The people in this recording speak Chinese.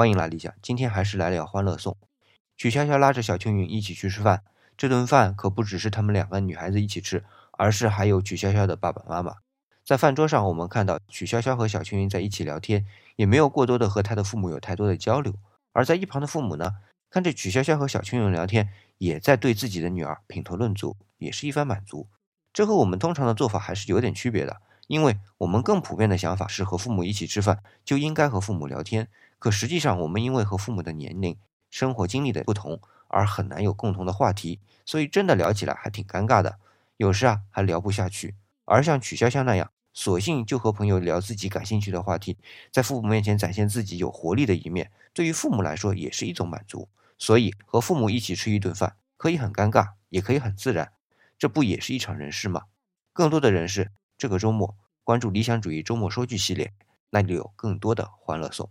欢迎来理想，今天还是来聊欢乐颂。曲筱绡拉着小青云一起去吃饭，这顿饭可不只是他们两个女孩子一起吃，而是还有曲筱绡的爸爸妈妈。在饭桌上，我们看到曲筱绡和小青云在一起聊天，也没有过多的和他的父母有太多的交流。而在一旁的父母呢，看着曲筱绡和小青云聊天，也在对自己的女儿品头论足，也是一番满足。这和我们通常的做法还是有点区别的。因为我们更普遍的想法是和父母一起吃饭就应该和父母聊天，可实际上我们因为和父母的年龄、生活经历的不同而很难有共同的话题，所以真的聊起来还挺尴尬的，有时啊还聊不下去。而像曲筱绡那样，索性就和朋友聊自己感兴趣的话题，在父母面前展现自己有活力的一面，对于父母来说也是一种满足。所以和父母一起吃一顿饭，可以很尴尬，也可以很自然，这不也是一场人事吗？更多的人事。这个周末关注理想主义周末说剧系列，那里有更多的欢乐颂。